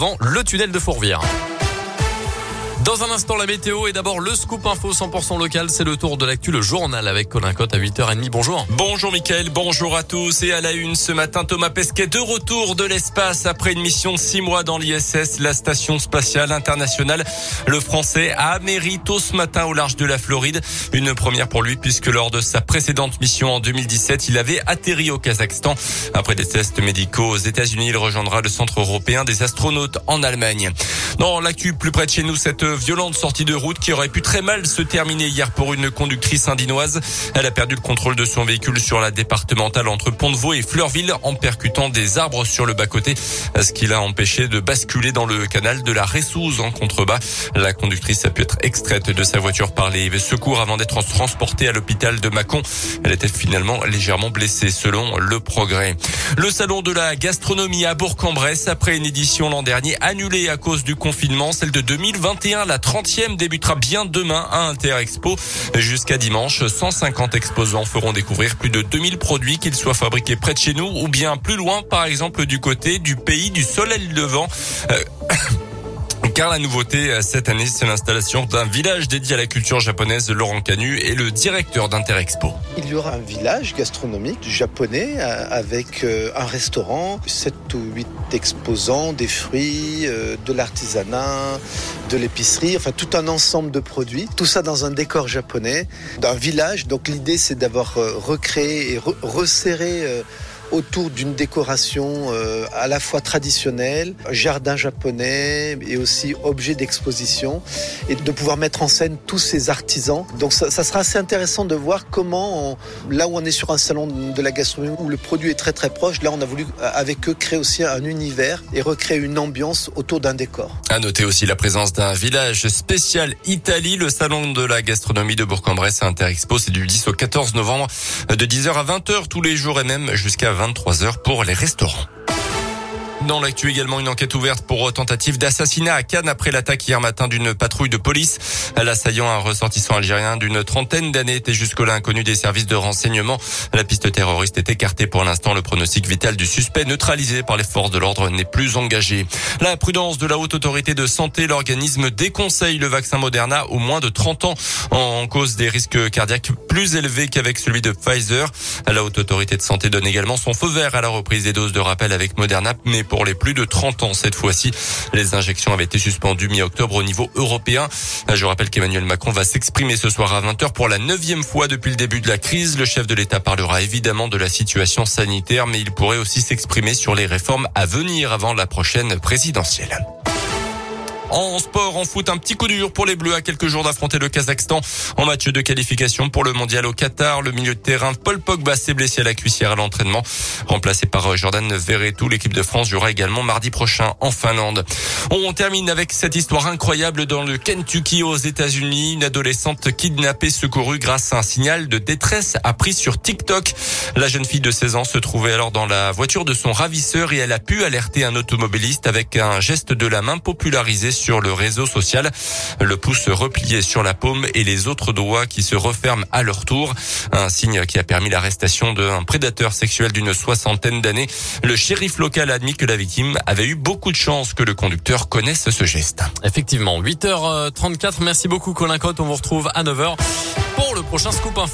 Avant le tunnel de Fourvière. Dans un instant, la météo et d'abord le scoop info 100% local. C'est le tour de l'actu, le journal avec Colin Cotte à 8h30. Bonjour. Bonjour Mickaël, bonjour à tous. Et à la une ce matin, Thomas Pesquet de retour de l'espace après une mission de six mois dans l'ISS, la station spatiale internationale. Le français a mérito ce matin au large de la Floride. Une première pour lui puisque lors de sa précédente mission en 2017, il avait atterri au Kazakhstan. Après des tests médicaux aux États-Unis, il rejoindra le centre européen des astronautes en Allemagne. Dans l'actu plus près de chez nous, cette violente sortie de route qui aurait pu très mal se terminer hier pour une conductrice indinoise. Elle a perdu le contrôle de son véhicule sur la départementale entre Pont-de-Vaux et Fleurville en percutant des arbres sur le bas-côté, ce qui l'a empêché de basculer dans le canal de la Ressouze en contrebas. La conductrice a pu être extraite de sa voiture par les secours avant d'être transportée à l'hôpital de Mâcon. Elle était finalement légèrement blessée selon le progrès. Le salon de la gastronomie à Bourg-en-Bresse après une édition l'an dernier annulée à cause du confinement, celle de 2021 la 30e débutera bien demain à Interexpo. Jusqu'à dimanche, 150 exposants feront découvrir plus de 2000 produits, qu'ils soient fabriqués près de chez nous ou bien plus loin, par exemple du côté du pays du soleil levant. Euh, car la nouveauté euh, cette année, c'est l'installation d'un village dédié à la culture japonaise. Laurent Canu est le directeur d'Interexpo. Il y aura un village gastronomique japonais euh, avec euh, un restaurant, 7 ou 8 exposants, des fruits, de l'artisanat, de l'épicerie, enfin tout un ensemble de produits. Tout ça dans un décor japonais, d'un village. Donc l'idée, c'est d'avoir recréé et resserré autour d'une décoration euh, à la fois traditionnelle, jardin japonais et aussi objet d'exposition et de pouvoir mettre en scène tous ces artisans. Donc ça, sera assez intéressant de voir comment, là où on est sur un salon de la gastronomie où le produit est très très proche, là on a voulu avec eux créer aussi un univers et recréer une ambiance autour d'un décor. À noter aussi la présence d'un village spécial Italie, le salon de la gastronomie de Bourg-en-Bresse Interexpo, c'est du 10 au 14 novembre de 10h à 20h tous les jours et même jusqu'à 23 heures pour les restaurants. Dans l'actu également, une enquête ouverte pour tentative d'assassinat à Cannes après l'attaque hier matin d'une patrouille de police. L'assaillant, un ressortissant algérien d'une trentaine d'années, était jusque-là inconnu des services de renseignement. La piste terroriste est écartée pour l'instant. Le pronostic vital du suspect, neutralisé par les forces de l'ordre, n'est plus engagé. La prudence de la haute autorité de santé, l'organisme déconseille le vaccin Moderna au moins de 30 ans en cause des risques cardiaques plus élevés qu'avec celui de Pfizer. La haute autorité de santé donne également son feu vert à la reprise des doses de rappel avec Moderna, mais pour les plus de 30 ans cette fois-ci. Les injections avaient été suspendues mi-octobre au niveau européen. Je rappelle qu'Emmanuel Macron va s'exprimer ce soir à 20h pour la neuvième fois depuis le début de la crise. Le chef de l'État parlera évidemment de la situation sanitaire, mais il pourrait aussi s'exprimer sur les réformes à venir avant la prochaine présidentielle. En sport, en foot, un petit coup dur pour les Bleus à quelques jours d'affronter le Kazakhstan en match de qualification pour le mondial au Qatar. Le milieu de terrain Paul Pogba s'est blessé à la cuissière à l'entraînement. Remplacé par euh, Jordan Verretou, l'équipe de France jouera également mardi prochain en Finlande. On termine avec cette histoire incroyable dans le Kentucky aux États-Unis. Une adolescente kidnappée secourue grâce à un signal de détresse appris sur TikTok. La jeune fille de 16 ans se trouvait alors dans la voiture de son ravisseur et elle a pu alerter un automobiliste avec un geste de la main popularisé sur le réseau social. Le pouce replié sur la paume et les autres doigts qui se referment à leur tour. Un signe qui a permis l'arrestation d'un prédateur sexuel d'une soixantaine d'années. Le shérif local a admis que la victime avait eu beaucoup de chance que le conducteur connaisse ce geste. Effectivement, 8h34. Merci beaucoup Colin Cotte. On vous retrouve à 9h pour le prochain Scoop Info.